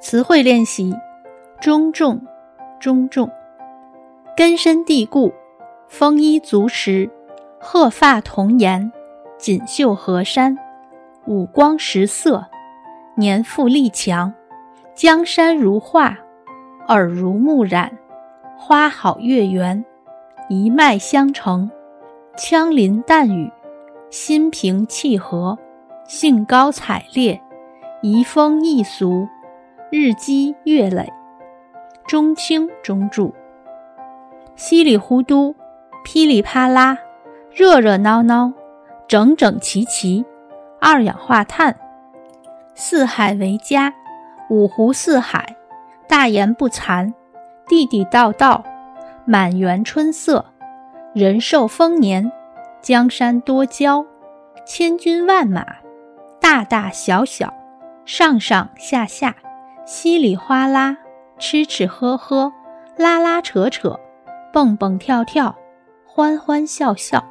词汇练习：中重，中重，根深蒂固，丰衣足食，鹤发童颜，锦绣河山，五光十色，年富力强，江山如画，耳濡目染，花好月圆，一脉相承，枪林弹雨，心平气和，兴高采烈，移风易俗。日积月累，中轻中重，稀里糊涂，噼里啪啦，热热闹闹，整整齐齐，二氧化碳，四海为家，五湖四海，大言不惭，地地道道，满园春色，人寿丰年，江山多娇，千军万马，大大小小，上上下下。稀里哗啦，吃吃喝喝，拉拉扯扯，蹦蹦跳跳，欢欢笑笑。